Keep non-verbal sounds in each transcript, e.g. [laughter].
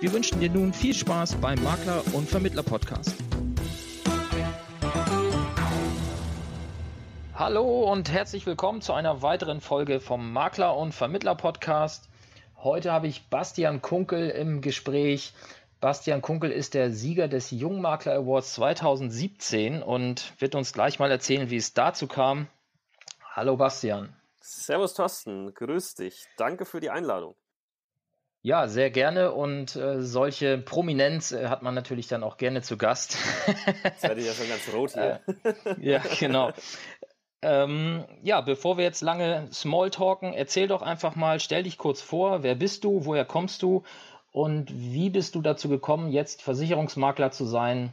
Wir wünschen dir nun viel Spaß beim Makler- und Vermittler-Podcast. Hallo und herzlich willkommen zu einer weiteren Folge vom Makler- und Vermittler-Podcast. Heute habe ich Bastian Kunkel im Gespräch. Bastian Kunkel ist der Sieger des Jungmakler Awards 2017 und wird uns gleich mal erzählen, wie es dazu kam. Hallo Bastian. Servus Thorsten, grüß dich. Danke für die Einladung. Ja, sehr gerne und äh, solche Prominenz äh, hat man natürlich dann auch gerne zu Gast. Jetzt werde ich ja schon ganz rot [laughs] hier. Äh, ja, [laughs] genau. Ähm, ja, bevor wir jetzt lange Smalltalken, erzähl doch einfach mal, stell dich kurz vor, wer bist du, woher kommst du und wie bist du dazu gekommen, jetzt Versicherungsmakler zu sein?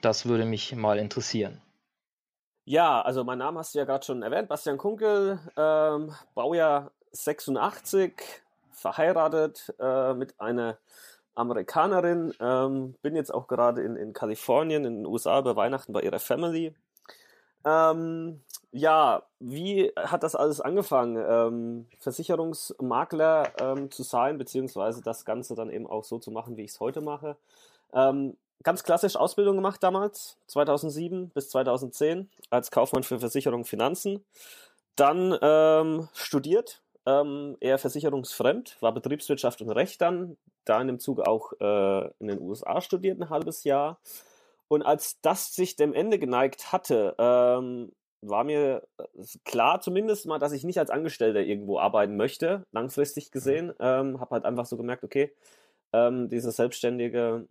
Das würde mich mal interessieren. Ja, also mein Name hast du ja gerade schon erwähnt, Bastian Kunkel, ähm, Baujahr 86, verheiratet äh, mit einer Amerikanerin, ähm, bin jetzt auch gerade in, in Kalifornien, in den USA über Weihnachten bei ihrer Family. Ähm, ja, wie hat das alles angefangen? Ähm, Versicherungsmakler ähm, zu sein, beziehungsweise das Ganze dann eben auch so zu machen, wie ich es heute mache. Ähm, ganz klassisch Ausbildung gemacht damals, 2007 bis 2010, als Kaufmann für Versicherung Finanzen. Dann ähm, studiert, ähm, eher versicherungsfremd, war Betriebswirtschaft und Recht dann, da in dem Zug auch äh, in den USA studiert, ein halbes Jahr. Und als das sich dem Ende geneigt hatte, ähm, war mir klar zumindest mal, dass ich nicht als Angestellter irgendwo arbeiten möchte, langfristig gesehen. Ähm, habe halt einfach so gemerkt, okay, ähm, dieses selbstständige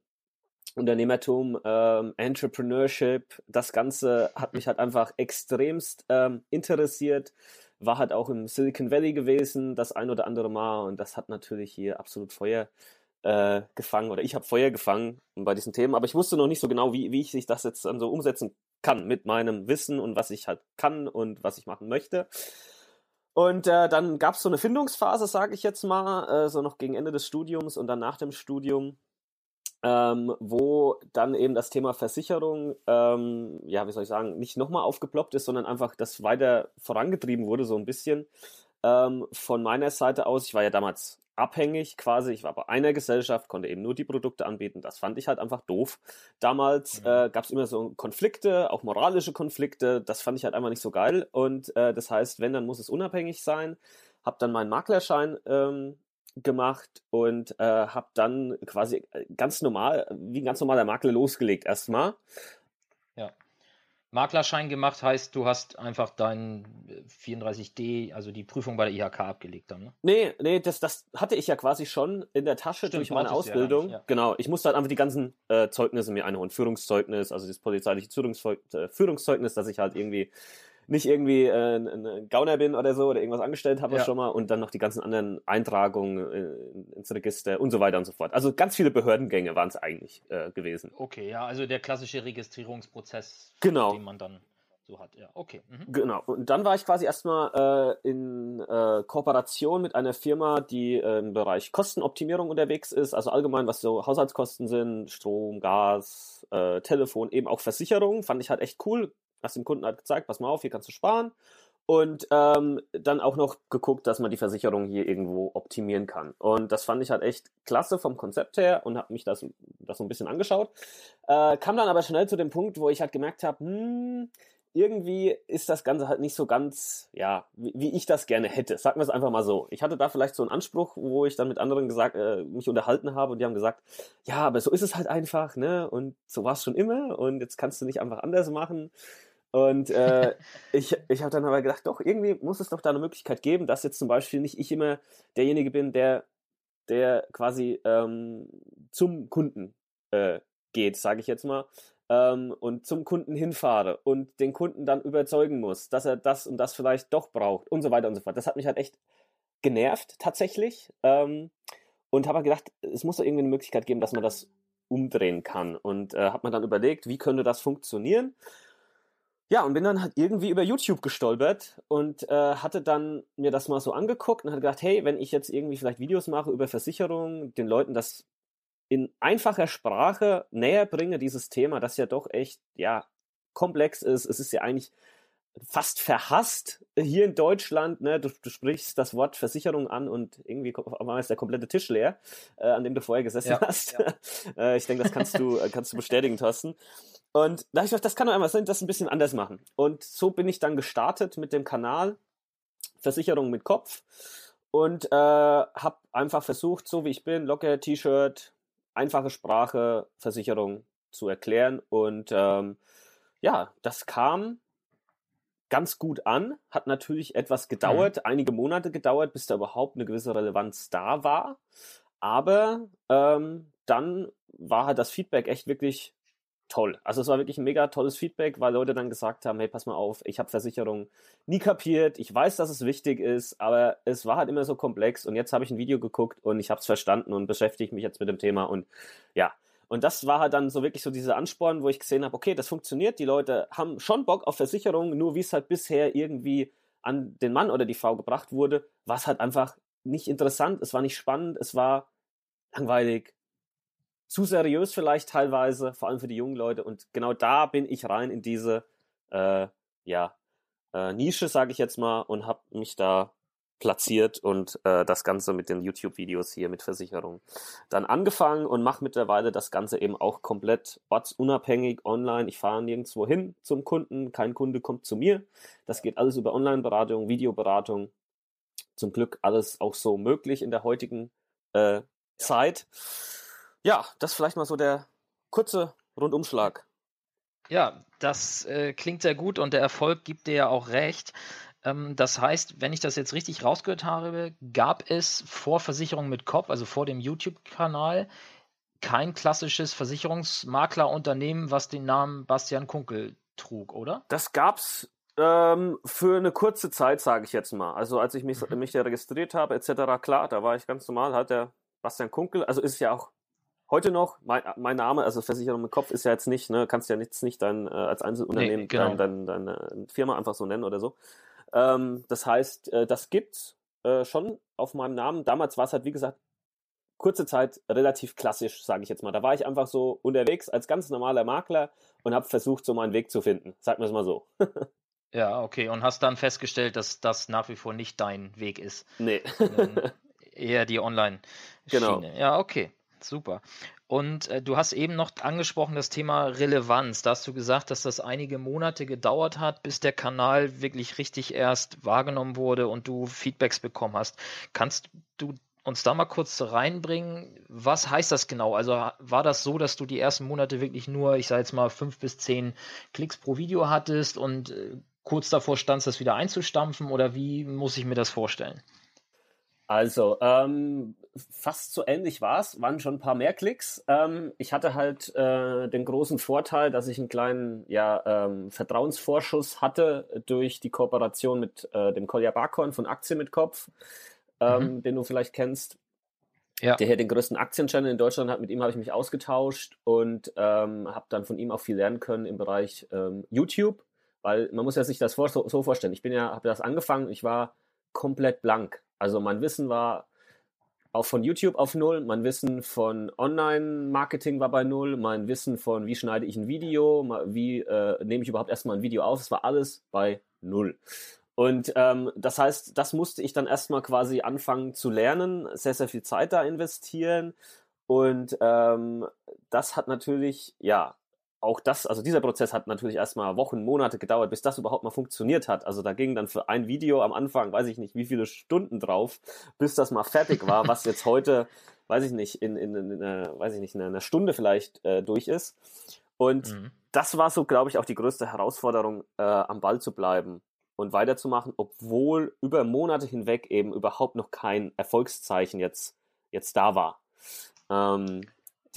Unternehmertum, ähm, Entrepreneurship, das Ganze hat mich halt einfach extremst ähm, interessiert. War halt auch im Silicon Valley gewesen, das ein oder andere Mal, und das hat natürlich hier absolut Feuer äh, gefangen oder ich habe Feuer gefangen bei diesen Themen, aber ich wusste noch nicht so genau, wie, wie ich sich das jetzt dann so umsetzen kann mit meinem Wissen und was ich halt kann und was ich machen möchte. Und äh, dann gab es so eine Findungsphase, sage ich jetzt mal, äh, so noch gegen Ende des Studiums und dann nach dem Studium ähm, wo dann eben das Thema Versicherung, ähm, ja, wie soll ich sagen, nicht nochmal aufgeploppt ist, sondern einfach das weiter vorangetrieben wurde, so ein bisschen. Ähm, von meiner Seite aus, ich war ja damals abhängig quasi, ich war bei einer Gesellschaft, konnte eben nur die Produkte anbieten, das fand ich halt einfach doof. Damals mhm. äh, gab es immer so Konflikte, auch moralische Konflikte, das fand ich halt einfach nicht so geil und äh, das heißt, wenn, dann muss es unabhängig sein. Hab dann meinen Maklerschein ähm, gemacht und äh, habe dann quasi ganz normal, wie ein ganz normaler Makler losgelegt erstmal. Ja. Maklerschein gemacht heißt, du hast einfach dein 34D, also die Prüfung bei der IHK abgelegt dann, ne? Nee, nee, das, das hatte ich ja quasi schon in der Tasche Stimmt, durch meine Ausbildung. Ja ja. Genau, ich musste halt einfach die ganzen äh, Zeugnisse mir einholen. Führungszeugnis, also das polizeiliche Führungszeugnis, äh, Führungszeugnis, dass ich halt irgendwie nicht irgendwie äh, ein Gauner bin oder so oder irgendwas angestellt habe ja. schon mal und dann noch die ganzen anderen Eintragungen äh, ins Register und so weiter und so fort. Also ganz viele Behördengänge waren es eigentlich äh, gewesen. Okay, ja, also der klassische Registrierungsprozess, genau. den man dann so hat. Ja, okay. Mhm. Genau. Und dann war ich quasi erstmal äh, in äh, Kooperation mit einer Firma, die äh, im Bereich Kostenoptimierung unterwegs ist, also allgemein, was so Haushaltskosten sind, Strom, Gas, äh, Telefon, eben auch Versicherung, fand ich halt echt cool hast dem Kunden halt gezeigt, pass mal auf, hier kannst du sparen. Und ähm, dann auch noch geguckt, dass man die Versicherung hier irgendwo optimieren kann. Und das fand ich halt echt klasse vom Konzept her und habe mich das, das so ein bisschen angeschaut. Äh, kam dann aber schnell zu dem Punkt, wo ich halt gemerkt habe, hm, irgendwie ist das Ganze halt nicht so ganz, ja, wie, wie ich das gerne hätte. Sagen wir es einfach mal so. Ich hatte da vielleicht so einen Anspruch, wo ich dann mit anderen gesagt, äh, mich unterhalten habe und die haben gesagt, ja, aber so ist es halt einfach, ne? Und so war es schon immer und jetzt kannst du nicht einfach anders machen. Und äh, [laughs] ich, ich habe dann aber gedacht, doch, irgendwie muss es doch da eine Möglichkeit geben, dass jetzt zum Beispiel nicht ich immer derjenige bin, der, der quasi ähm, zum Kunden äh, geht, sage ich jetzt mal, ähm, und zum Kunden hinfahre und den Kunden dann überzeugen muss, dass er das und das vielleicht doch braucht und so weiter und so fort. Das hat mich halt echt genervt tatsächlich ähm, und habe halt gedacht, es muss doch irgendwie eine Möglichkeit geben, dass man das umdrehen kann. Und äh, habe mir dann überlegt, wie könnte das funktionieren? Ja, und bin dann halt irgendwie über YouTube gestolpert und äh, hatte dann mir das mal so angeguckt und hatte gedacht, hey, wenn ich jetzt irgendwie vielleicht Videos mache über Versicherungen, den Leuten das in einfacher Sprache näher bringe, dieses Thema, das ja doch echt, ja, komplex ist. Es ist ja eigentlich fast verhasst hier in Deutschland. Ne? Du, du sprichst das Wort Versicherung an und irgendwie ist der komplette Tisch leer, äh, an dem du vorher gesessen ja, hast. Ja. [laughs] äh, ich denke, das kannst du, äh, kannst du bestätigen, Thorsten. Und da habe ich gedacht, das kann doch einmal sein, das ein bisschen anders machen. Und so bin ich dann gestartet mit dem Kanal Versicherung mit Kopf und äh, habe einfach versucht, so wie ich bin, locker T-Shirt, einfache Sprache, Versicherung zu erklären. Und ähm, ja, das kam ganz gut an, hat natürlich etwas gedauert, mhm. einige Monate gedauert, bis da überhaupt eine gewisse Relevanz da war. Aber ähm, dann war halt das Feedback echt wirklich toll. Also es war wirklich ein mega tolles Feedback, weil Leute dann gesagt haben, hey, pass mal auf, ich habe Versicherung nie kapiert, ich weiß, dass es wichtig ist, aber es war halt immer so komplex und jetzt habe ich ein Video geguckt und ich habe es verstanden und beschäftige mich jetzt mit dem Thema und ja, und das war halt dann so wirklich so dieser Ansporn, wo ich gesehen habe, okay, das funktioniert, die Leute haben schon Bock auf Versicherung, nur wie es halt bisher irgendwie an den Mann oder die Frau gebracht wurde, war es halt einfach nicht interessant, es war nicht spannend, es war langweilig, zu seriös vielleicht teilweise, vor allem für die jungen Leute. Und genau da bin ich rein in diese äh, ja, äh, Nische, sage ich jetzt mal, und habe mich da platziert und äh, das Ganze mit den YouTube-Videos hier mit Versicherung dann angefangen und mache mittlerweile das Ganze eben auch komplett ortsunabhängig online. Ich fahre nirgendwo hin zum Kunden, kein Kunde kommt zu mir. Das geht alles über Online-Beratung, Videoberatung. Zum Glück alles auch so möglich in der heutigen äh, Zeit. Ja, das vielleicht mal so der kurze Rundumschlag. Ja, das äh, klingt sehr gut und der Erfolg gibt dir ja auch recht. Ähm, das heißt, wenn ich das jetzt richtig rausgehört habe, gab es vor Versicherung mit Kopf, also vor dem YouTube-Kanal, kein klassisches Versicherungsmaklerunternehmen, was den Namen Bastian Kunkel trug, oder? Das gab's ähm, für eine kurze Zeit, sage ich jetzt mal. Also als ich mich, mhm. mich da registriert habe, etc., klar, da war ich ganz normal, halt der Bastian Kunkel, also ist ja auch heute noch, mein, mein Name, also Versicherung mit Kopf ist ja jetzt nicht, ne, kannst ja jetzt nicht dein, äh, als Einzelunternehmen nee, genau. dein, dein, deine Firma einfach so nennen oder so. Ähm, das heißt, äh, das gibt's äh, schon auf meinem Namen. Damals war es halt, wie gesagt, kurze Zeit relativ klassisch, sage ich jetzt mal. Da war ich einfach so unterwegs als ganz normaler Makler und habe versucht, so meinen Weg zu finden. Sag mir es mal so. [laughs] ja, okay. Und hast dann festgestellt, dass das nach wie vor nicht dein Weg ist. Nee. [laughs] eher die Online-Schiene. Genau. Ja, okay. Super. Und äh, du hast eben noch angesprochen das Thema Relevanz. Da hast du gesagt, dass das einige Monate gedauert hat, bis der Kanal wirklich richtig erst wahrgenommen wurde und du Feedbacks bekommen hast. Kannst du uns da mal kurz reinbringen? Was heißt das genau? Also war das so, dass du die ersten Monate wirklich nur, ich sage jetzt mal, fünf bis zehn Klicks pro Video hattest und äh, kurz davor standst, das wieder einzustampfen? Oder wie muss ich mir das vorstellen? Also, ähm, fast so ähnlich war es, waren schon ein paar mehr Klicks. Ähm, ich hatte halt äh, den großen Vorteil, dass ich einen kleinen ja, ähm, Vertrauensvorschuss hatte durch die Kooperation mit äh, dem Kolja Barkhorn von Aktien mit Kopf, ähm, mhm. den du vielleicht kennst. Ja. Der hier den größten Aktienchannel in Deutschland hat, mit ihm habe ich mich ausgetauscht und ähm, habe dann von ihm auch viel lernen können im Bereich ähm, YouTube, weil man muss ja sich das vor, so, so vorstellen. Ich bin ja, habe das angefangen, ich war komplett blank. Also mein Wissen war auch von YouTube auf Null, mein Wissen von Online-Marketing war bei Null, mein Wissen von wie schneide ich ein Video, wie äh, nehme ich überhaupt erstmal ein Video auf, es war alles bei Null. Und ähm, das heißt, das musste ich dann erstmal quasi anfangen zu lernen, sehr, sehr viel Zeit da investieren. Und ähm, das hat natürlich, ja, auch das, also dieser Prozess hat natürlich erstmal Wochen, Monate gedauert, bis das überhaupt mal funktioniert hat. Also da ging dann für ein Video am Anfang, weiß ich nicht, wie viele Stunden drauf, bis das mal fertig war, was jetzt heute, [laughs] weiß ich nicht, in, in, in, in einer, weiß ich nicht, in einer Stunde vielleicht äh, durch ist. Und mhm. das war so, glaube ich, auch die größte Herausforderung, äh, am Ball zu bleiben und weiterzumachen, obwohl über Monate hinweg eben überhaupt noch kein Erfolgszeichen jetzt, jetzt da war. Ähm,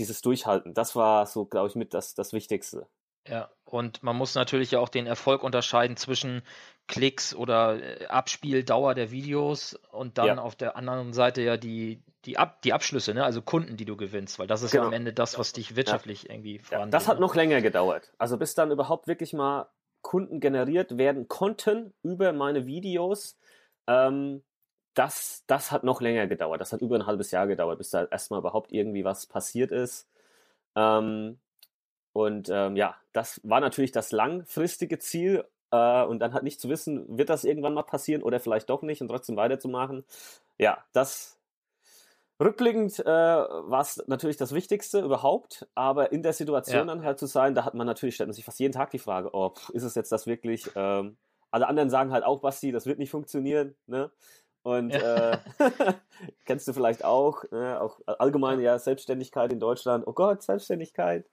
dieses Durchhalten, das war so, glaube ich, mit das, das Wichtigste. Ja, und man muss natürlich auch den Erfolg unterscheiden zwischen Klicks oder äh, Abspieldauer der Videos und dann ja. auf der anderen Seite ja die, die, Ab die Abschlüsse, ne? also Kunden, die du gewinnst, weil das ist genau. ja am Ende das, was dich wirtschaftlich ja. irgendwie voranbringt. Ja, das hat ne? noch länger gedauert. Also bis dann überhaupt wirklich mal Kunden generiert werden konnten über meine Videos, ähm, das, das hat noch länger gedauert. Das hat über ein halbes Jahr gedauert, bis da erstmal überhaupt irgendwie was passiert ist. Ähm, und ähm, ja, das war natürlich das langfristige Ziel. Äh, und dann halt nicht zu wissen, wird das irgendwann mal passieren oder vielleicht doch nicht und trotzdem weiterzumachen. Ja, das rückblickend äh, war es natürlich das Wichtigste überhaupt. Aber in der Situation ja. dann halt zu sein, da hat man natürlich, stellt man sich fast jeden Tag die Frage, oh, pff, ist es jetzt das wirklich? Ähm, alle anderen sagen halt auch, Basti, das wird nicht funktionieren. Ne? Und ja. äh, [laughs] kennst du vielleicht auch, ne, auch allgemein ja Selbstständigkeit in Deutschland. Oh Gott, Selbstständigkeit.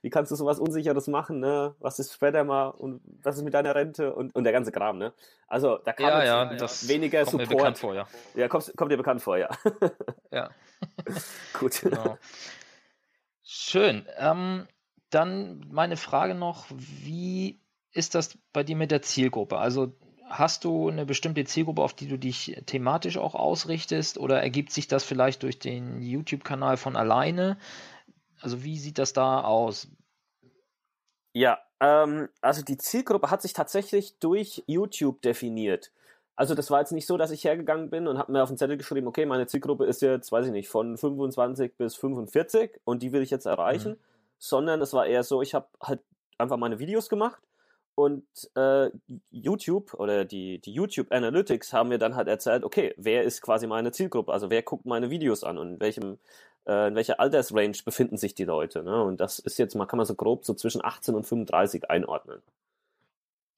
Wie kannst du sowas Unsicheres machen? Ne? Was ist später mal und was ist mit deiner Rente und, und der ganze Kram? Ne? Also da kam ja, ja, das weniger kommt Support. Mir bekannt vor, ja. Ja, kommt, kommt dir bekannt vor, ja. [laughs] ja. [laughs] Gut. Genau. Schön. Ähm, dann meine Frage noch, wie ist das bei dir mit der Zielgruppe? Also Hast du eine bestimmte Zielgruppe, auf die du dich thematisch auch ausrichtest oder ergibt sich das vielleicht durch den YouTube-Kanal von alleine? Also wie sieht das da aus? Ja, ähm, also die Zielgruppe hat sich tatsächlich durch YouTube definiert. Also das war jetzt nicht so, dass ich hergegangen bin und habe mir auf den Zettel geschrieben, okay, meine Zielgruppe ist jetzt, weiß ich nicht, von 25 bis 45 und die will ich jetzt erreichen, mhm. sondern es war eher so, ich habe halt einfach meine Videos gemacht und äh, YouTube oder die, die YouTube Analytics haben mir dann halt erzählt, okay, wer ist quasi meine Zielgruppe? Also wer guckt meine Videos an und in welchem, äh, in welcher Altersrange befinden sich die Leute? Ne? Und das ist jetzt mal, kann man so grob so zwischen 18 und 35 einordnen.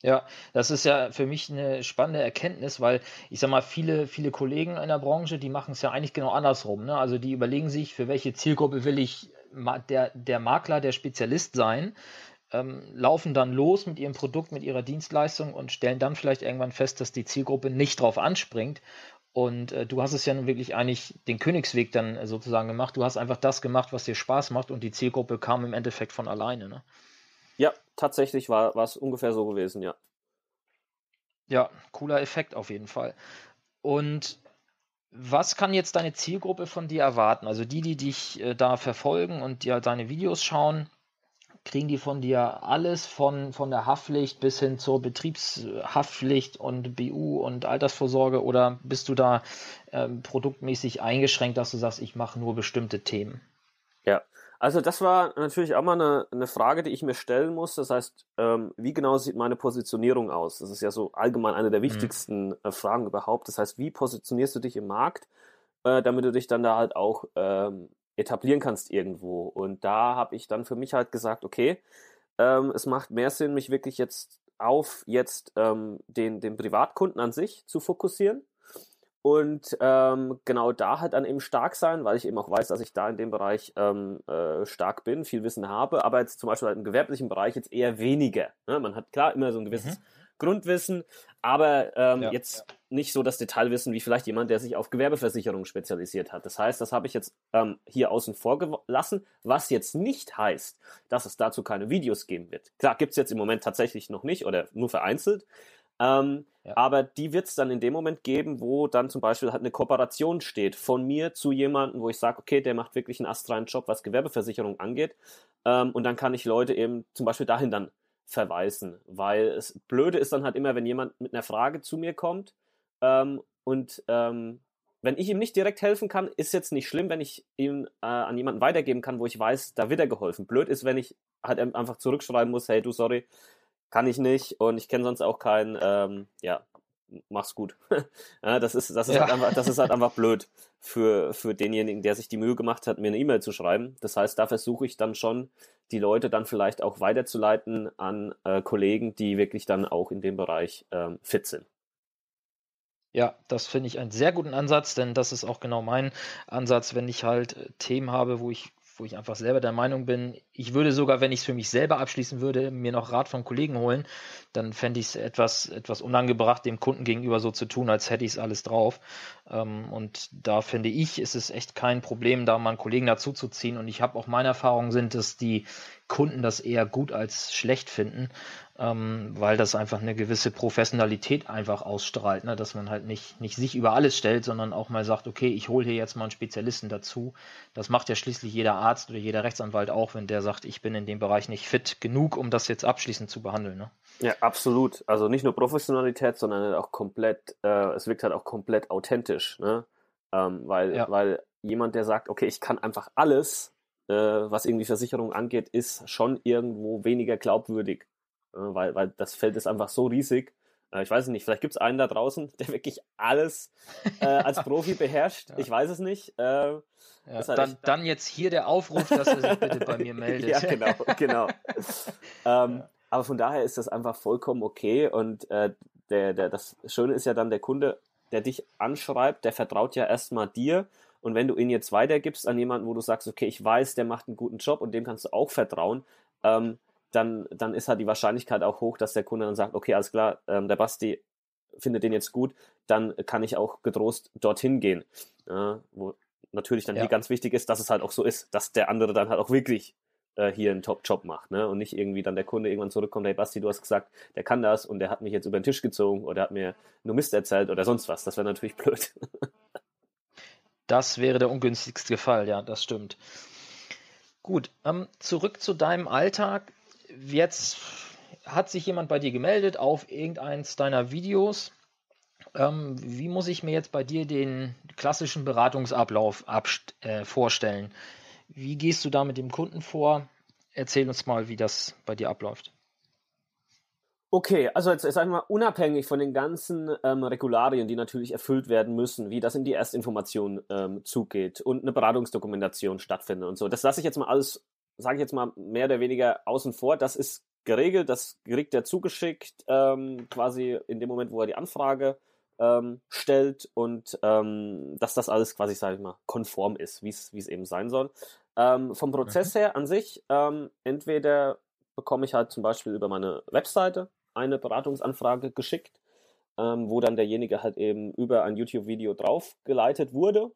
Ja, das ist ja für mich eine spannende Erkenntnis, weil ich sag mal, viele, viele Kollegen in der Branche, die machen es ja eigentlich genau andersrum. Ne? Also die überlegen sich, für welche Zielgruppe will ich der, der Makler, der Spezialist sein ähm, laufen dann los mit ihrem Produkt, mit ihrer Dienstleistung und stellen dann vielleicht irgendwann fest, dass die Zielgruppe nicht drauf anspringt. Und äh, du hast es ja nun wirklich eigentlich den Königsweg dann äh, sozusagen gemacht. Du hast einfach das gemacht, was dir Spaß macht und die Zielgruppe kam im Endeffekt von alleine. Ne? Ja, tatsächlich war es ungefähr so gewesen, ja. Ja, cooler Effekt auf jeden Fall. Und was kann jetzt deine Zielgruppe von dir erwarten? Also die, die dich äh, da verfolgen und dir deine Videos schauen, kriegen die von dir alles von, von der Haftpflicht bis hin zur Betriebshaftpflicht und BU und Altersvorsorge oder bist du da äh, produktmäßig eingeschränkt, dass du sagst, ich mache nur bestimmte Themen? Ja, also das war natürlich auch mal eine, eine Frage, die ich mir stellen muss. Das heißt, ähm, wie genau sieht meine Positionierung aus? Das ist ja so allgemein eine der mhm. wichtigsten mhm. Fragen überhaupt. Das heißt, wie positionierst du dich im Markt, äh, damit du dich dann da halt auch ähm, etablieren kannst irgendwo. Und da habe ich dann für mich halt gesagt, okay, ähm, es macht mehr Sinn, mich wirklich jetzt auf jetzt ähm, den, den Privatkunden an sich zu fokussieren. Und ähm, genau da halt dann eben stark sein, weil ich eben auch weiß, dass ich da in dem Bereich ähm, äh, stark bin, viel Wissen habe, aber jetzt zum Beispiel halt im gewerblichen Bereich jetzt eher weniger. Ne? Man hat klar immer so ein gewisses mhm. Grundwissen, aber ähm, ja. jetzt nicht so das Detailwissen wie vielleicht jemand, der sich auf Gewerbeversicherung spezialisiert hat. Das heißt, das habe ich jetzt ähm, hier außen vor gelassen, was jetzt nicht heißt, dass es dazu keine Videos geben wird. Klar, gibt es jetzt im Moment tatsächlich noch nicht oder nur vereinzelt. Ähm, ja. Aber die wird es dann in dem Moment geben, wo dann zum Beispiel halt eine Kooperation steht von mir zu jemandem, wo ich sage, okay, der macht wirklich einen astreinen Job, was Gewerbeversicherung angeht. Ähm, und dann kann ich Leute eben zum Beispiel dahin dann verweisen. Weil es blöde ist dann halt immer, wenn jemand mit einer Frage zu mir kommt ähm, und ähm, wenn ich ihm nicht direkt helfen kann, ist jetzt nicht schlimm, wenn ich ihm äh, an jemanden weitergeben kann, wo ich weiß, da wird er geholfen. Blöd ist, wenn ich halt einfach zurückschreiben muss, hey du, sorry, kann ich nicht und ich kenne sonst auch keinen, ähm, ja, mach's gut. [laughs] ja, das ist, das ist, ja. halt einfach, das ist halt einfach blöd für, für denjenigen, der sich die Mühe gemacht hat, mir eine E-Mail zu schreiben. Das heißt, da versuche ich dann schon, die Leute dann vielleicht auch weiterzuleiten an äh, Kollegen, die wirklich dann auch in dem Bereich ähm, fit sind. Ja, das finde ich einen sehr guten Ansatz, denn das ist auch genau mein Ansatz, wenn ich halt äh, Themen habe, wo ich wo ich einfach selber der Meinung bin, ich würde sogar, wenn ich es für mich selber abschließen würde, mir noch Rat von Kollegen holen, dann fände ich es etwas, etwas unangebracht, dem Kunden gegenüber so zu tun, als hätte ich es alles drauf. Ähm, und da finde ich, ist es echt kein Problem, da mal einen Kollegen dazu zu ziehen. Und ich habe auch meine Erfahrungen sind, dass die Kunden das eher gut als schlecht finden. ähm, weil das einfach eine gewisse Professionalität einfach ausstrahlt, ne? dass man halt nicht, nicht sich über alles stellt, sondern auch mal sagt, okay, ich hole hier jetzt mal einen Spezialisten dazu. Das macht ja schließlich jeder Arzt oder jeder Rechtsanwalt auch, wenn der sagt, ich bin in dem Bereich nicht fit genug, um das jetzt abschließend zu behandeln. Ne? Ja, absolut. Also nicht nur Professionalität, sondern halt auch komplett, äh, es wirkt halt auch komplett authentisch, ne? Ähm, weil, ja. weil jemand, der sagt, okay, ich kann einfach alles, äh, was irgendwie Versicherung angeht, ist schon irgendwo weniger glaubwürdig. Äh, weil, weil das Feld ist einfach so riesig. Äh, ich weiß nicht, vielleicht gibt es einen da draußen, [laughs] der wirklich alles äh, als [laughs] Profi beherrscht. Ja. Ich weiß es nicht. Äh, ja, halt dann, dann, jetzt hier der Aufruf, dass er sich bitte bei mir [laughs] meldet. ja, genau, genau. ähm. Aber von daher ist das einfach vollkommen okay. Und äh, der, der, das Schöne ist ja dann, der Kunde, der dich anschreibt, der vertraut ja erstmal dir. Und wenn du ihn jetzt weitergibst an jemanden, wo du sagst, okay, ich weiß, der macht einen guten Job und dem kannst du auch vertrauen, ähm, dann, dann ist halt die Wahrscheinlichkeit auch hoch, dass der Kunde dann sagt, okay, alles klar, ähm, der Basti findet den jetzt gut, dann kann ich auch getrost dorthin gehen. Ja, wo natürlich dann ja. hier ganz wichtig ist, dass es halt auch so ist, dass der andere dann halt auch wirklich äh, hier einen Top-Job macht, ne? Und nicht irgendwie dann der Kunde irgendwann zurückkommt, hey Basti, du hast gesagt, der kann das und der hat mich jetzt über den Tisch gezogen oder hat mir nur Mist erzählt oder sonst was. Das wäre natürlich [laughs] blöd. das wäre der ungünstigste Fall, ja, das stimmt. Gut, ähm, zurück zu deinem Alltag jetzt hat sich jemand bei dir gemeldet auf irgendeins deiner Videos. Ähm, wie muss ich mir jetzt bei dir den klassischen Beratungsablauf äh, vorstellen? Wie gehst du da mit dem Kunden vor? Erzähl uns mal, wie das bei dir abläuft. Okay, also jetzt wir mal unabhängig von den ganzen ähm, Regularien, die natürlich erfüllt werden müssen, wie das in die Erstinformation ähm, zugeht und eine Beratungsdokumentation stattfindet und so. Das lasse ich jetzt mal alles sage ich jetzt mal, mehr oder weniger außen vor. Das ist geregelt, das kriegt er zugeschickt, ähm, quasi in dem Moment, wo er die Anfrage ähm, stellt und ähm, dass das alles quasi, sage ich mal, konform ist, wie es eben sein soll. Ähm, vom Prozess mhm. her an sich, ähm, entweder bekomme ich halt zum Beispiel über meine Webseite eine Beratungsanfrage geschickt, ähm, wo dann derjenige halt eben über ein YouTube-Video draufgeleitet wurde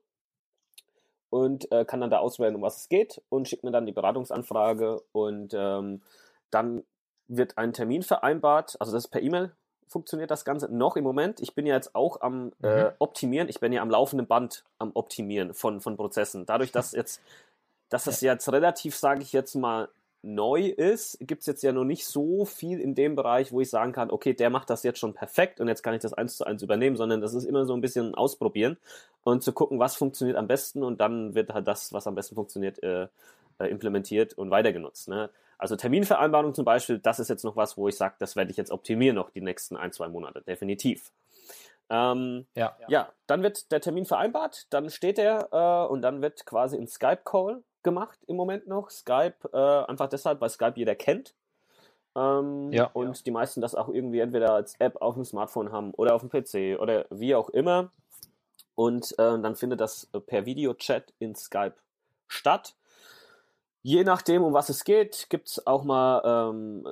und äh, kann dann da auswählen, um was es geht und schickt mir dann die Beratungsanfrage und ähm, dann wird ein Termin vereinbart, also das ist per E-Mail funktioniert das Ganze noch im Moment. Ich bin ja jetzt auch am äh, mhm. Optimieren, ich bin ja am laufenden Band am Optimieren von, von Prozessen. Dadurch, dass jetzt, dass das jetzt relativ, sage ich jetzt mal, neu ist, gibt es jetzt ja noch nicht so viel in dem Bereich, wo ich sagen kann, okay, der macht das jetzt schon perfekt und jetzt kann ich das eins zu eins übernehmen, sondern das ist immer so ein bisschen ausprobieren und zu gucken, was funktioniert am besten und dann wird halt das, was am besten funktioniert, äh, äh, implementiert und weiter genutzt. Ne? Also Terminvereinbarung zum Beispiel, das ist jetzt noch was, wo ich sage, das werde ich jetzt optimieren noch die nächsten ein, zwei Monate, definitiv. Ähm, ja. ja, dann wird der Termin vereinbart, dann steht er äh, und dann wird quasi ein Skype-Call gemacht im Moment noch. Skype, äh, einfach deshalb, weil Skype jeder kennt. Ähm, ja, und ja. die meisten das auch irgendwie entweder als App auf dem Smartphone haben oder auf dem PC oder wie auch immer. Und äh, dann findet das per Videochat in Skype statt. Je nachdem, um was es geht, gibt es auch mal ähm,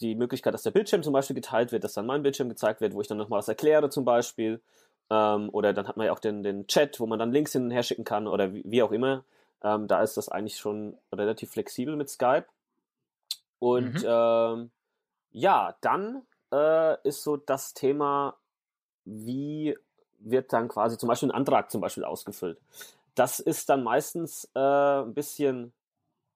die Möglichkeit, dass der Bildschirm zum Beispiel geteilt wird, dass dann mein Bildschirm gezeigt wird, wo ich dann nochmal was erkläre zum Beispiel. Ähm, oder dann hat man ja auch den, den Chat, wo man dann Links hin und her schicken kann oder wie, wie auch immer. Ähm, da ist das eigentlich schon relativ flexibel mit Skype. Und mhm. ähm, ja, dann äh, ist so das Thema, wie wird dann quasi zum Beispiel ein Antrag zum Beispiel ausgefüllt. Das ist dann meistens äh, ein bisschen,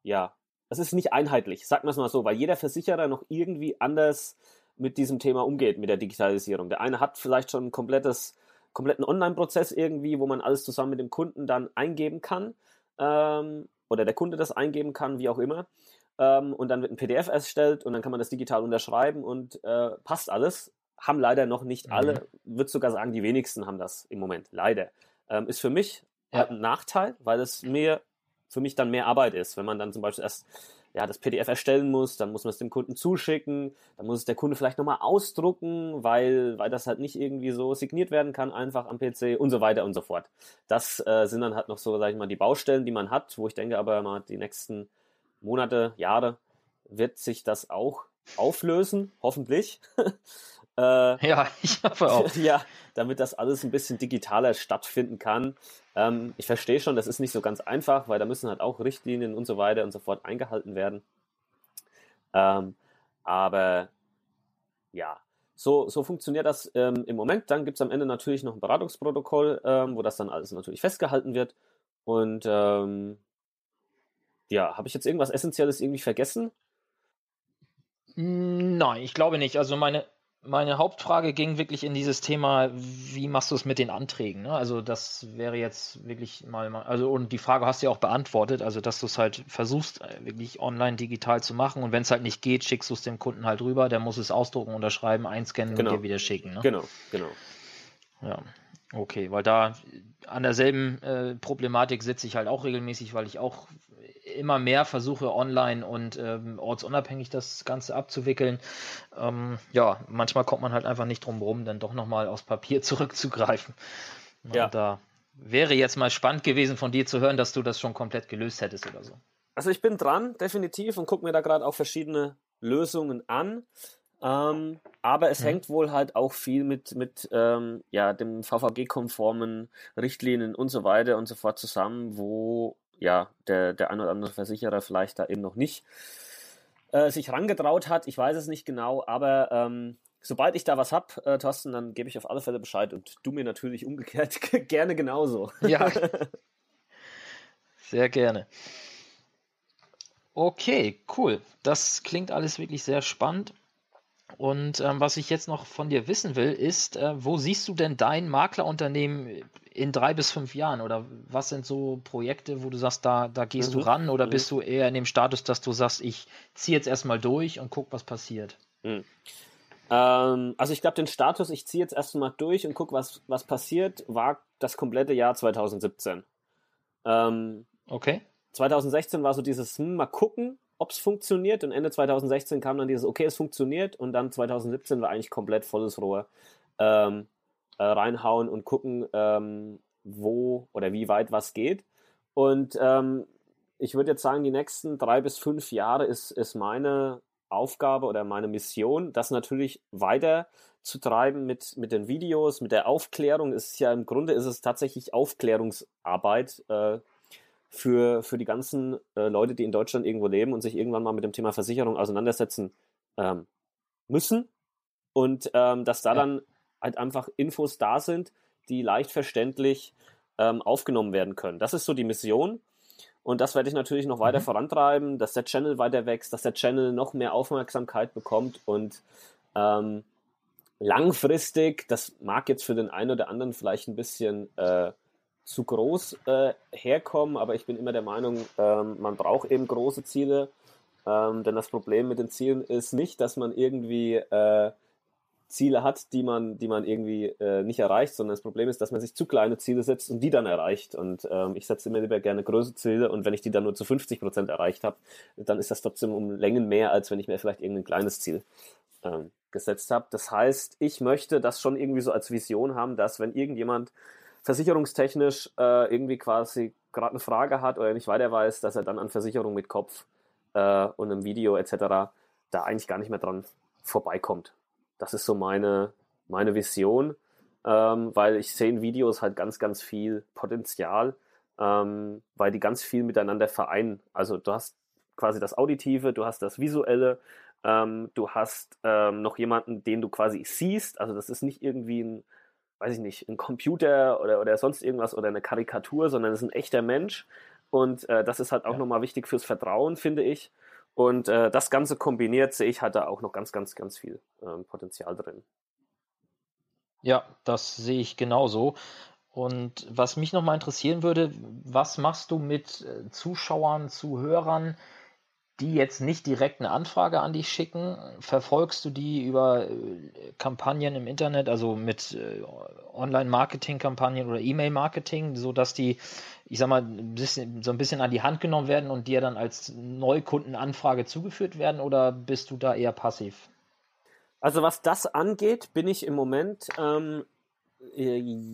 ja, das ist nicht einheitlich, sagt man es mal so, weil jeder Versicherer noch irgendwie anders mit diesem Thema umgeht, mit der Digitalisierung. Der eine hat vielleicht schon ein komplettes, kompletten Online-Prozess irgendwie, wo man alles zusammen mit dem Kunden dann eingeben kann ähm, oder der Kunde das eingeben kann, wie auch immer. Ähm, und dann wird ein PDF erstellt und dann kann man das digital unterschreiben und äh, passt alles. Haben leider noch nicht mhm. alle, würde sogar sagen, die wenigsten haben das im Moment, leider. Ähm, ist für mich ja. ein Nachteil, weil es mir für mich dann mehr Arbeit ist, wenn man dann zum Beispiel erst ja, das PDF erstellen muss, dann muss man es dem Kunden zuschicken, dann muss es der Kunde vielleicht nochmal ausdrucken, weil, weil das halt nicht irgendwie so signiert werden kann, einfach am PC und so weiter und so fort. Das äh, sind dann halt noch so, sag ich mal, die Baustellen, die man hat, wo ich denke aber mal die nächsten Monate, Jahre wird sich das auch auflösen, hoffentlich. [laughs] Äh, ja, ich hoffe auch. [laughs] ja, damit das alles ein bisschen digitaler stattfinden kann. Ähm, ich verstehe schon, das ist nicht so ganz einfach, weil da müssen halt auch Richtlinien und so weiter und so fort eingehalten werden. Ähm, aber ja, so, so funktioniert das ähm, im Moment. Dann gibt es am Ende natürlich noch ein Beratungsprotokoll, ähm, wo das dann alles natürlich festgehalten wird. Und ähm, ja, habe ich jetzt irgendwas Essentielles irgendwie vergessen? Nein, ich glaube nicht. Also meine, meine Hauptfrage ging wirklich in dieses Thema, wie machst du es mit den Anträgen? Ne? Also das wäre jetzt wirklich mal, also und die Frage hast du ja auch beantwortet, also dass du es halt versuchst, äh, wirklich online digital zu machen und wenn es halt nicht geht, schickst du es dem Kunden halt rüber, der muss es ausdrucken, unterschreiben, einscannen genau. und dir wieder schicken. Ne? Genau, genau. Ja, okay, weil da an derselben äh, Problematik sitze ich halt auch regelmäßig, weil ich auch immer mehr versuche, online und ähm, ortsunabhängig das Ganze abzuwickeln. Ähm, ja, manchmal kommt man halt einfach nicht drum rum, dann doch nochmal aufs Papier [laughs] zurückzugreifen. Ja. Und da wäre jetzt mal spannend gewesen von dir zu hören, dass du das schon komplett gelöst hättest oder so. Also ich bin dran, definitiv, und gucke mir da gerade auch verschiedene Lösungen an. Ähm, aber es mhm. hängt wohl halt auch viel mit, mit ähm, ja, dem VVG-konformen Richtlinien und so weiter und so fort zusammen, wo ja, der, der ein oder andere Versicherer vielleicht da eben noch nicht äh, sich rangetraut hat. Ich weiß es nicht genau, aber ähm, sobald ich da was habe, äh, Thorsten, dann gebe ich auf alle Fälle Bescheid und du mir natürlich umgekehrt [laughs] gerne genauso. Ja. [laughs] Sehr gerne. Okay, cool. Das klingt alles wirklich sehr spannend. Und ähm, was ich jetzt noch von dir wissen will, ist, äh, wo siehst du denn dein Maklerunternehmen in drei bis fünf Jahren? Oder was sind so Projekte, wo du sagst, da, da gehst mhm. du ran? Oder mhm. bist du eher in dem Status, dass du sagst, ich ziehe jetzt erstmal durch und guck, was passiert? Mhm. Ähm, also ich glaube, den Status, ich ziehe jetzt erstmal durch und guck, was, was passiert, war das komplette Jahr 2017. Ähm, okay. 2016 war so dieses, hm, mal gucken, ob es funktioniert. Und Ende 2016 kam dann dieses, okay, es funktioniert. Und dann 2017 war eigentlich komplett volles Rohr. Ähm, äh, reinhauen und gucken, ähm, wo oder wie weit was geht. Und ähm, ich würde jetzt sagen, die nächsten drei bis fünf Jahre ist, ist meine Aufgabe oder meine Mission, das natürlich weiter zu treiben mit, mit den Videos, mit der Aufklärung. Es ist ja im Grunde ist es tatsächlich Aufklärungsarbeit, äh, für, für die ganzen äh, Leute, die in Deutschland irgendwo leben und sich irgendwann mal mit dem Thema Versicherung auseinandersetzen ähm, müssen. Und ähm, dass da ja. dann halt einfach Infos da sind, die leicht verständlich ähm, aufgenommen werden können. Das ist so die Mission. Und das werde ich natürlich noch weiter mhm. vorantreiben, dass der Channel weiter wächst, dass der Channel noch mehr Aufmerksamkeit bekommt und ähm, langfristig, das mag jetzt für den einen oder anderen vielleicht ein bisschen äh, zu groß äh, herkommen, aber ich bin immer der Meinung, ähm, man braucht eben große Ziele, ähm, denn das Problem mit den Zielen ist nicht, dass man irgendwie äh, Ziele hat, die man, die man irgendwie äh, nicht erreicht, sondern das Problem ist, dass man sich zu kleine Ziele setzt und die dann erreicht. Und ähm, ich setze immer lieber gerne größere Ziele und wenn ich die dann nur zu 50 Prozent erreicht habe, dann ist das trotzdem um Längen mehr, als wenn ich mir vielleicht irgendein kleines Ziel ähm, gesetzt habe. Das heißt, ich möchte das schon irgendwie so als Vision haben, dass wenn irgendjemand versicherungstechnisch äh, irgendwie quasi gerade eine Frage hat oder nicht weiter weiß, dass er dann an Versicherung mit Kopf äh, und einem Video etc. da eigentlich gar nicht mehr dran vorbeikommt. Das ist so meine, meine Vision, ähm, weil ich sehe in Videos halt ganz, ganz viel Potenzial, ähm, weil die ganz viel miteinander vereinen. Also du hast quasi das Auditive, du hast das Visuelle, ähm, du hast ähm, noch jemanden, den du quasi siehst. Also das ist nicht irgendwie ein weiß ich nicht, ein Computer oder, oder sonst irgendwas oder eine Karikatur, sondern es ist ein echter Mensch. Und äh, das ist halt auch ja. nochmal wichtig fürs Vertrauen, finde ich. Und äh, das Ganze kombiniert sehe ich halt da auch noch ganz, ganz, ganz viel ähm, Potenzial drin. Ja, das sehe ich genauso. Und was mich nochmal interessieren würde, was machst du mit äh, Zuschauern, Zuhörern, die jetzt nicht direkt eine Anfrage an dich schicken, verfolgst du die über äh, Kampagnen im Internet, also mit äh, Online-Marketing-Kampagnen oder E-Mail-Marketing, sodass die, ich sag mal, so ein bisschen an die Hand genommen werden und dir dann als Neukundenanfrage zugeführt werden oder bist du da eher passiv? Also was das angeht, bin ich im Moment ähm, äh,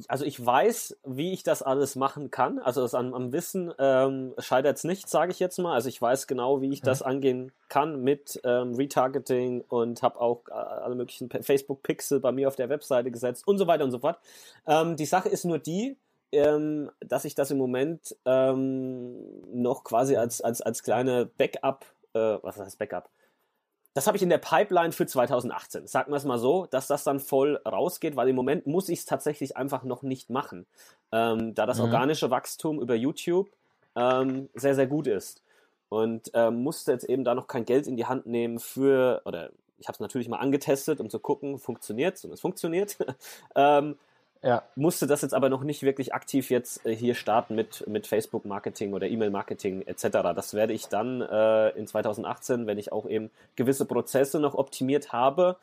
also ich weiß, wie ich das alles machen kann. Also am, am Wissen ähm, scheitert es nicht, sage ich jetzt mal. Also ich weiß genau, wie ich mhm. das angehen kann mit ähm, Retargeting und habe auch äh, alle möglichen Facebook-Pixel bei mir auf der Webseite gesetzt und so weiter und so fort. Ähm, die Sache ist nur die, ähm, dass ich das im Moment ähm, noch quasi als, als, als kleine Backup, äh, was heißt Backup? Das habe ich in der Pipeline für 2018. Sagen wir es mal so, dass das dann voll rausgeht, weil im Moment muss ich es tatsächlich einfach noch nicht machen, ähm, da das mhm. organische Wachstum über YouTube ähm, sehr, sehr gut ist. Und ähm, musste jetzt eben da noch kein Geld in die Hand nehmen für, oder ich habe es natürlich mal angetestet, um zu gucken, funktioniert es und es funktioniert. [laughs] ähm, ja. Musste das jetzt aber noch nicht wirklich aktiv jetzt äh, hier starten mit, mit Facebook-Marketing oder E-Mail-Marketing etc. Das werde ich dann äh, in 2018, wenn ich auch eben gewisse Prozesse noch optimiert habe,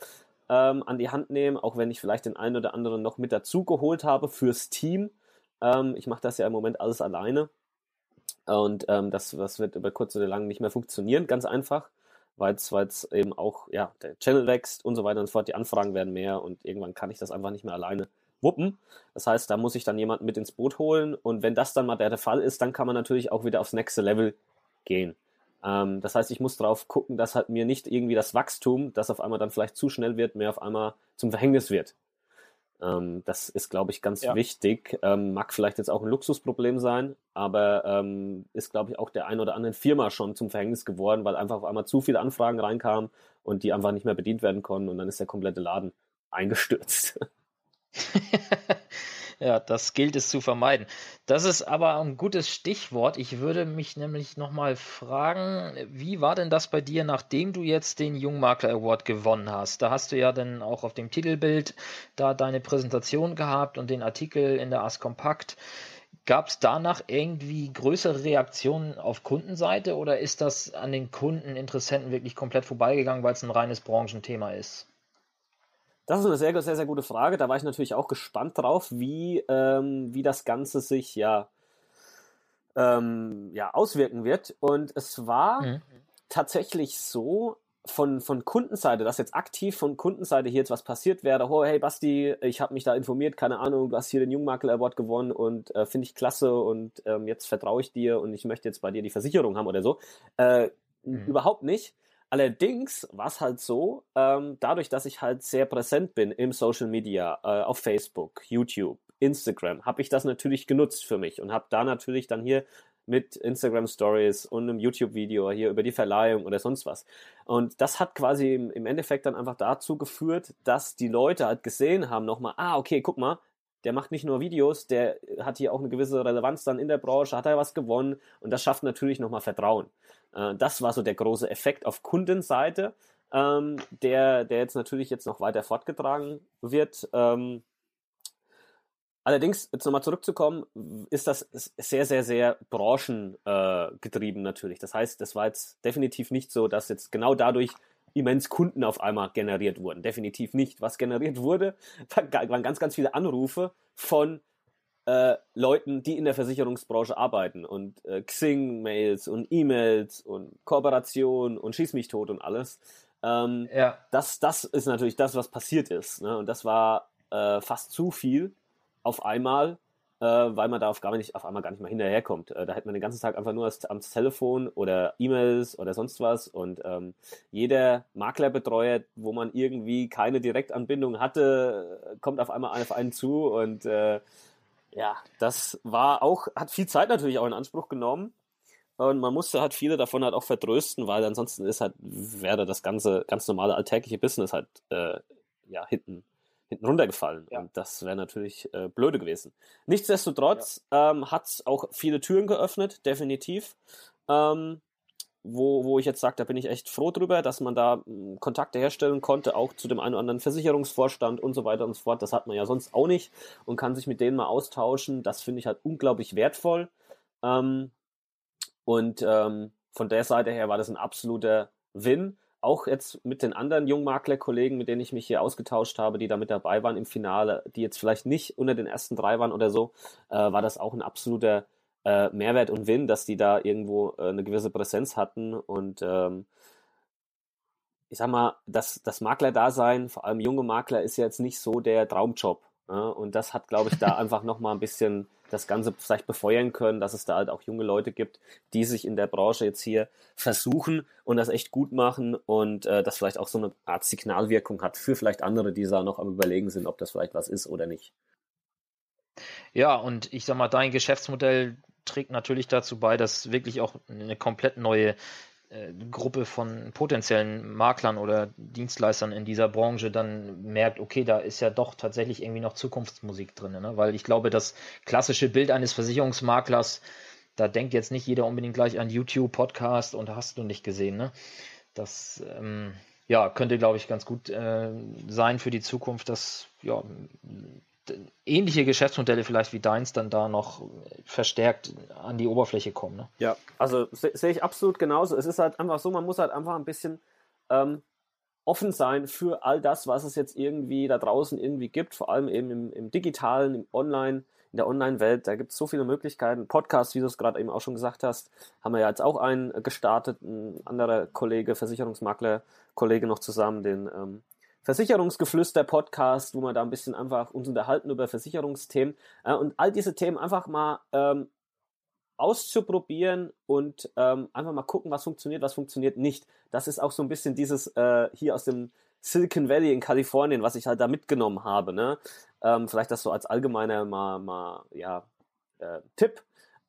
ähm, an die Hand nehmen, auch wenn ich vielleicht den einen oder anderen noch mit dazu geholt habe fürs Team. Ähm, ich mache das ja im Moment alles alleine. Und ähm, das, das wird über kurz oder lang nicht mehr funktionieren, ganz einfach, weil es eben auch, ja, der Channel wächst und so weiter und so fort, die Anfragen werden mehr und irgendwann kann ich das einfach nicht mehr alleine wuppen. Das heißt, da muss ich dann jemanden mit ins Boot holen und wenn das dann mal der Fall ist, dann kann man natürlich auch wieder aufs nächste Level gehen. Ähm, das heißt, ich muss darauf gucken, dass halt mir nicht irgendwie das Wachstum, das auf einmal dann vielleicht zu schnell wird, mehr auf einmal zum Verhängnis wird. Ähm, das ist, glaube ich, ganz ja. wichtig. Ähm, mag vielleicht jetzt auch ein Luxusproblem sein, aber ähm, ist, glaube ich, auch der ein oder anderen Firma schon zum Verhängnis geworden, weil einfach auf einmal zu viele Anfragen reinkamen und die einfach nicht mehr bedient werden konnten und dann ist der komplette Laden eingestürzt. [laughs] [laughs] ja, das gilt es zu vermeiden. Das ist aber ein gutes Stichwort. Ich würde mich nämlich nochmal fragen, wie war denn das bei dir, nachdem du jetzt den Jungmakler Award gewonnen hast? Da hast du ja dann auch auf dem Titelbild da deine Präsentation gehabt und den Artikel in der Ask Kompakt. Gab es danach irgendwie größere Reaktionen auf Kundenseite oder ist das an den Kundeninteressenten wirklich komplett vorbeigegangen, weil es ein reines Branchenthema ist? Das ist eine sehr, sehr, sehr gute Frage. Da war ich natürlich auch gespannt drauf, wie, ähm, wie das Ganze sich ja, ähm, ja auswirken wird. Und es war mhm. tatsächlich so, von, von Kundenseite, dass jetzt aktiv von Kundenseite hier jetzt was passiert wäre, oh, hey Basti, ich habe mich da informiert, keine Ahnung, du hast hier den Jungmakler Award gewonnen und äh, finde ich klasse und ähm, jetzt vertraue ich dir und ich möchte jetzt bei dir die Versicherung haben oder so. Äh, mhm. Überhaupt nicht. Allerdings war es halt so, ähm, dadurch, dass ich halt sehr präsent bin im Social Media, äh, auf Facebook, YouTube, Instagram, habe ich das natürlich genutzt für mich und habe da natürlich dann hier mit Instagram Stories und einem YouTube-Video hier über die Verleihung oder sonst was. Und das hat quasi im, im Endeffekt dann einfach dazu geführt, dass die Leute halt gesehen haben nochmal, ah, okay, guck mal, der macht nicht nur Videos, der hat hier auch eine gewisse Relevanz dann in der Branche, hat er was gewonnen und das schafft natürlich nochmal Vertrauen. Äh, das war so der große Effekt auf Kundenseite, ähm, der, der jetzt natürlich jetzt noch weiter fortgetragen wird. Ähm, allerdings, jetzt nochmal zurückzukommen, ist das sehr, sehr, sehr branchengetrieben äh, natürlich. Das heißt, das war jetzt definitiv nicht so, dass jetzt genau dadurch immens Kunden auf einmal generiert wurden. Definitiv nicht. Was generiert wurde, [laughs] waren ganz, ganz viele Anrufe von äh, Leuten, die in der Versicherungsbranche arbeiten und äh, Xing-Mails und E-Mails und Kooperation und Schieß mich tot und alles. Ähm, ja. das, das ist natürlich das, was passiert ist. Ne? Und das war äh, fast zu viel auf einmal, äh, weil man da auf, gar nicht, auf einmal gar nicht mal hinterherkommt. Äh, da hätte man den ganzen Tag einfach nur am Telefon oder E-Mails oder sonst was und ähm, jeder Maklerbetreuer, wo man irgendwie keine Direktanbindung hatte, kommt auf einmal auf einen zu und äh, ja, das war auch, hat viel Zeit natürlich auch in Anspruch genommen. Und man musste halt viele davon halt auch vertrösten, weil ansonsten ist halt, wäre das ganze, ganz normale alltägliche Business halt, äh, ja, hinten, hinten runtergefallen. Ja. Und das wäre natürlich äh, blöde gewesen. Nichtsdestotrotz ja. ähm, hat es auch viele Türen geöffnet, definitiv. Ähm, wo, wo ich jetzt sage, da bin ich echt froh drüber, dass man da hm, Kontakte herstellen konnte, auch zu dem einen oder anderen Versicherungsvorstand und so weiter und so fort. Das hat man ja sonst auch nicht und kann sich mit denen mal austauschen. Das finde ich halt unglaublich wertvoll. Ähm, und ähm, von der Seite her war das ein absoluter Win. Auch jetzt mit den anderen Jungmakler-Kollegen, mit denen ich mich hier ausgetauscht habe, die da mit dabei waren im Finale, die jetzt vielleicht nicht unter den ersten drei waren oder so, äh, war das auch ein absoluter äh, Mehrwert und Win, dass die da irgendwo äh, eine gewisse Präsenz hatten und ähm, ich sag mal, das, das Makler-Dasein, vor allem junge Makler, ist ja jetzt nicht so der Traumjob. Ja? Und das hat, glaube ich, da [laughs] einfach nochmal ein bisschen das Ganze vielleicht befeuern können, dass es da halt auch junge Leute gibt, die sich in der Branche jetzt hier versuchen und das echt gut machen und äh, das vielleicht auch so eine Art Signalwirkung hat für vielleicht andere, die da noch am Überlegen sind, ob das vielleicht was ist oder nicht. Ja, und ich sag mal, dein Geschäftsmodell trägt natürlich dazu bei, dass wirklich auch eine komplett neue äh, Gruppe von potenziellen Maklern oder Dienstleistern in dieser Branche dann merkt, okay, da ist ja doch tatsächlich irgendwie noch Zukunftsmusik drin. Ne? Weil ich glaube, das klassische Bild eines Versicherungsmaklers, da denkt jetzt nicht jeder unbedingt gleich an YouTube, Podcast und hast du nicht gesehen. Ne? Das ähm, ja, könnte, glaube ich, ganz gut äh, sein für die Zukunft, dass ja, ähnliche Geschäftsmodelle vielleicht wie deins dann da noch verstärkt an die Oberfläche kommen. Ne? Ja, also sehe seh ich absolut genauso. Es ist halt einfach so, man muss halt einfach ein bisschen ähm, offen sein für all das, was es jetzt irgendwie da draußen irgendwie gibt, vor allem eben im, im digitalen, im Online, in der Online-Welt. Da gibt es so viele Möglichkeiten. Podcast, wie du es gerade eben auch schon gesagt hast, haben wir ja jetzt auch einen gestartet, ein anderer Kollege, Versicherungsmakler, Kollege noch zusammen, den ähm, Versicherungsgeflüster-Podcast, wo wir da ein bisschen einfach uns unterhalten über Versicherungsthemen äh, und all diese Themen einfach mal ähm, auszuprobieren und ähm, einfach mal gucken, was funktioniert, was funktioniert nicht. Das ist auch so ein bisschen dieses äh, hier aus dem Silicon Valley in Kalifornien, was ich halt da mitgenommen habe. Ne? Ähm, vielleicht das so als allgemeiner mal, mal ja, äh, Tipp.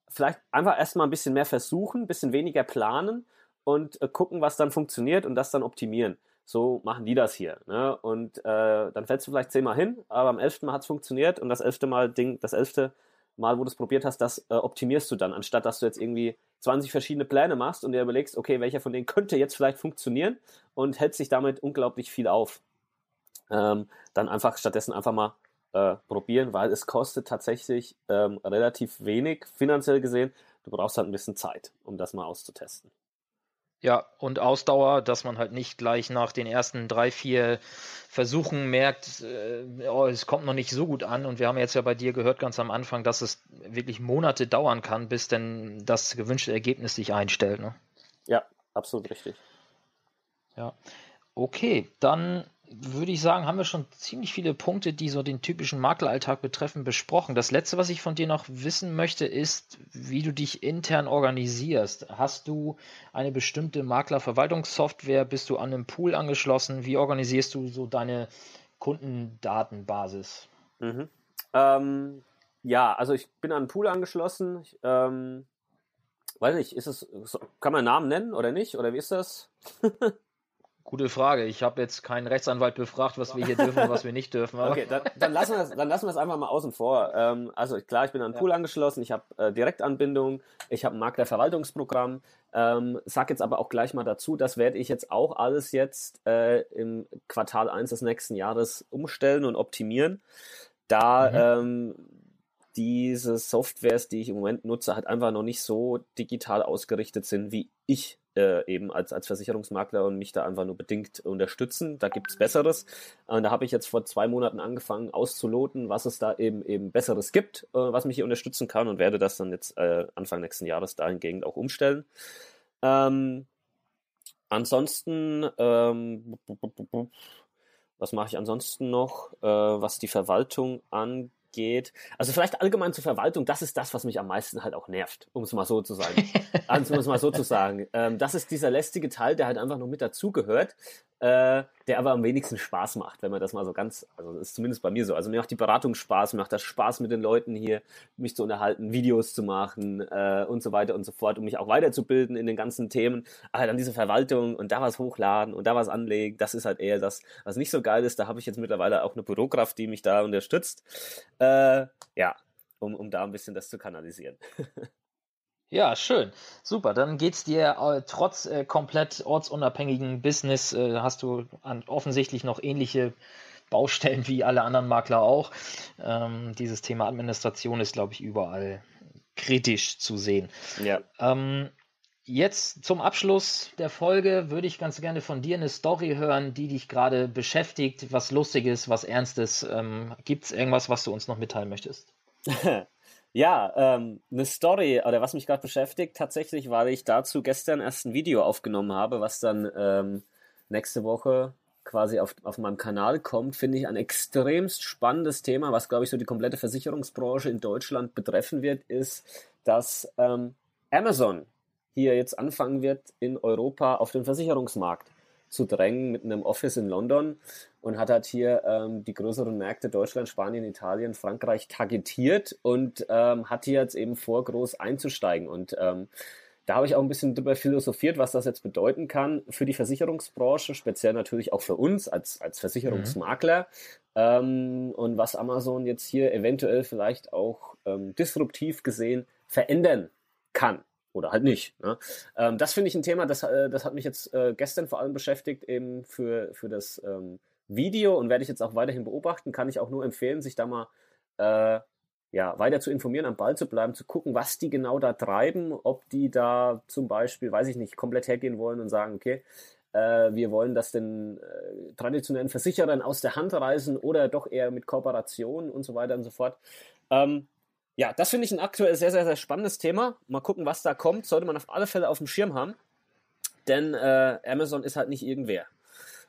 Vielleicht einfach erstmal ein bisschen mehr versuchen, ein bisschen weniger planen und äh, gucken, was dann funktioniert und das dann optimieren so machen die das hier. Ne? Und äh, dann fällst du vielleicht zehnmal hin, aber am elften Mal hat es funktioniert und das elfte Mal Ding, das elfte Mal, wo du es probiert hast, das äh, optimierst du dann, anstatt dass du jetzt irgendwie 20 verschiedene Pläne machst und dir überlegst, okay, welcher von denen könnte jetzt vielleicht funktionieren und hält sich damit unglaublich viel auf. Ähm, dann einfach stattdessen einfach mal äh, probieren, weil es kostet tatsächlich ähm, relativ wenig finanziell gesehen. Du brauchst halt ein bisschen Zeit, um das mal auszutesten. Ja, und Ausdauer, dass man halt nicht gleich nach den ersten drei, vier Versuchen merkt, äh, oh, es kommt noch nicht so gut an. Und wir haben jetzt ja bei dir gehört ganz am Anfang, dass es wirklich Monate dauern kann, bis denn das gewünschte Ergebnis sich einstellt. Ne? Ja, absolut richtig. Ja, okay, dann würde ich sagen, haben wir schon ziemlich viele Punkte, die so den typischen Makleralltag betreffen, besprochen. Das letzte, was ich von dir noch wissen möchte, ist, wie du dich intern organisierst. Hast du eine bestimmte Maklerverwaltungssoftware? Bist du an einem Pool angeschlossen? Wie organisierst du so deine Kundendatenbasis? Mhm. Ähm, ja, also ich bin an einen Pool angeschlossen. Ich, ähm, weiß nicht, ist es, kann man Namen nennen oder nicht? Oder wie ist das? [laughs] Gute Frage. Ich habe jetzt keinen Rechtsanwalt befragt, was wir hier dürfen und was wir nicht dürfen. okay, dann, dann, lassen wir das, dann lassen wir das einfach mal außen vor. Ähm, also klar, ich bin an den Pool ja. angeschlossen, ich habe äh, Direktanbindung, ich habe ein Maklerverwaltungsprogramm. Ähm, sag jetzt aber auch gleich mal dazu, das werde ich jetzt auch alles jetzt äh, im Quartal 1 des nächsten Jahres umstellen und optimieren. Da mhm. ähm, diese Softwares, die ich im Moment nutze, halt einfach noch nicht so digital ausgerichtet sind, wie ich äh, eben als, als Versicherungsmakler und mich da einfach nur bedingt unterstützen. Da gibt es Besseres. Und da habe ich jetzt vor zwei Monaten angefangen auszuloten, was es da eben eben Besseres gibt, äh, was mich hier unterstützen kann und werde das dann jetzt äh, Anfang nächsten Jahres dahingehend auch umstellen. Ähm, ansonsten, ähm, was mache ich ansonsten noch, äh, was die Verwaltung angeht? Geht. Also vielleicht allgemein zur Verwaltung, das ist das, was mich am meisten halt auch nervt, um es mal so zu sagen. [laughs] also, um es mal so zu sagen. Ähm, das ist dieser lästige Teil, der halt einfach noch mit dazugehört äh, der aber am wenigsten Spaß macht, wenn man das mal so ganz, also ist zumindest bei mir so. Also mir macht die Beratung Spaß, mir macht das Spaß mit den Leuten hier, mich zu unterhalten, Videos zu machen äh, und so weiter und so fort, um mich auch weiterzubilden in den ganzen Themen. Aber dann diese Verwaltung und da was hochladen und da was anlegen, das ist halt eher das, was nicht so geil ist. Da habe ich jetzt mittlerweile auch eine Bürokraft, die mich da unterstützt. Äh, ja, um, um da ein bisschen das zu kanalisieren. [laughs] Ja, schön. Super. Dann geht's dir äh, trotz äh, komplett ortsunabhängigen Business, äh, hast du an, offensichtlich noch ähnliche Baustellen wie alle anderen Makler auch. Ähm, dieses Thema Administration ist, glaube ich, überall kritisch zu sehen. Ja. Ähm, jetzt zum Abschluss der Folge würde ich ganz gerne von dir eine Story hören, die dich gerade beschäftigt, was Lustiges, was Ernstes. Ähm, Gibt es irgendwas, was du uns noch mitteilen möchtest? [laughs] Ja, ähm, eine Story, oder was mich gerade beschäftigt, tatsächlich, weil ich dazu gestern erst ein Video aufgenommen habe, was dann ähm, nächste Woche quasi auf, auf meinem Kanal kommt, finde ich ein extremst spannendes Thema, was, glaube ich, so die komplette Versicherungsbranche in Deutschland betreffen wird, ist, dass ähm, Amazon hier jetzt anfangen wird, in Europa auf den Versicherungsmarkt zu drängen mit einem Office in London und hat halt hier ähm, die größeren Märkte Deutschland, Spanien, Italien, Frankreich targetiert und ähm, hat hier jetzt eben vor, groß einzusteigen. Und ähm, da habe ich auch ein bisschen drüber philosophiert, was das jetzt bedeuten kann für die Versicherungsbranche, speziell natürlich auch für uns als, als Versicherungsmakler. Mhm. Ähm, und was Amazon jetzt hier eventuell vielleicht auch ähm, disruptiv gesehen verändern kann oder halt nicht. Ne? Ähm, das finde ich ein Thema, das, äh, das hat mich jetzt äh, gestern vor allem beschäftigt, eben für, für das ähm, Video und werde ich jetzt auch weiterhin beobachten. Kann ich auch nur empfehlen, sich da mal äh, ja, weiter zu informieren, am Ball zu bleiben, zu gucken, was die genau da treiben, ob die da zum Beispiel, weiß ich nicht, komplett hergehen wollen und sagen, okay, äh, wir wollen das den äh, traditionellen Versicherern aus der Hand reißen oder doch eher mit Kooperationen und so weiter und so fort. Ähm, ja, das finde ich ein aktuell sehr, sehr, sehr spannendes Thema. Mal gucken, was da kommt. Sollte man auf alle Fälle auf dem Schirm haben. Denn äh, Amazon ist halt nicht irgendwer.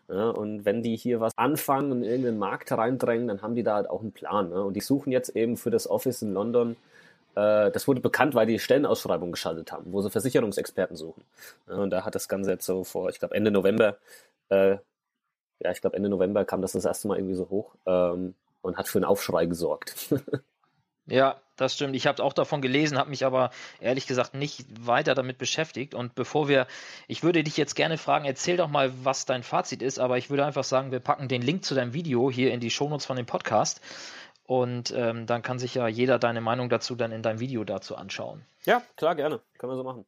Ja, und wenn die hier was anfangen und in irgendeinen Markt reindrängen, dann haben die da halt auch einen Plan. Ne? Und die suchen jetzt eben für das Office in London, äh, das wurde bekannt, weil die Stellenausschreibung geschaltet haben, wo sie Versicherungsexperten suchen. Und da hat das Ganze jetzt so vor, ich glaube Ende November, äh, ja, ich glaube Ende November kam das das erste Mal irgendwie so hoch ähm, und hat für einen Aufschrei gesorgt. [laughs] Ja, das stimmt. Ich habe auch davon gelesen, habe mich aber ehrlich gesagt nicht weiter damit beschäftigt. Und bevor wir, ich würde dich jetzt gerne fragen, erzähl doch mal, was dein Fazit ist, aber ich würde einfach sagen, wir packen den Link zu deinem Video hier in die Shownotes von dem Podcast. Und ähm, dann kann sich ja jeder deine Meinung dazu dann in deinem Video dazu anschauen. Ja, klar, gerne. Können wir so machen.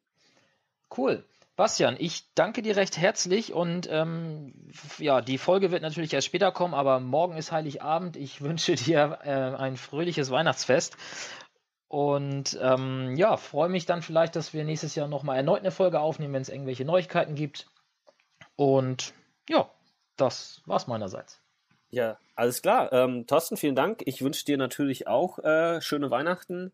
Cool. Bastian, ich danke dir recht herzlich und ähm, ja, die Folge wird natürlich erst später kommen, aber morgen ist Heiligabend. Ich wünsche [laughs] dir äh, ein fröhliches Weihnachtsfest und ähm, ja, freue mich dann vielleicht, dass wir nächstes Jahr nochmal erneut eine Folge aufnehmen, wenn es irgendwelche Neuigkeiten gibt. Und ja, das war's meinerseits. Ja, alles klar. Ähm, Thorsten, vielen Dank. Ich wünsche dir natürlich auch äh, schöne Weihnachten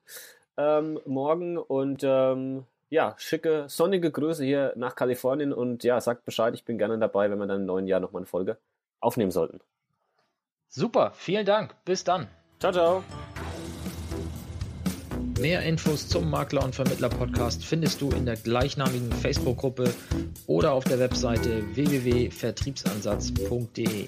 ähm, morgen und ähm, ja, schicke, sonnige Grüße hier nach Kalifornien und ja, sagt Bescheid, ich bin gerne dabei, wenn wir dann im neuen Jahr nochmal eine Folge aufnehmen sollten. Super, vielen Dank. Bis dann. Ciao, ciao. Mehr Infos zum Makler und Vermittler Podcast findest du in der gleichnamigen Facebook-Gruppe oder auf der Webseite www.vertriebsansatz.de.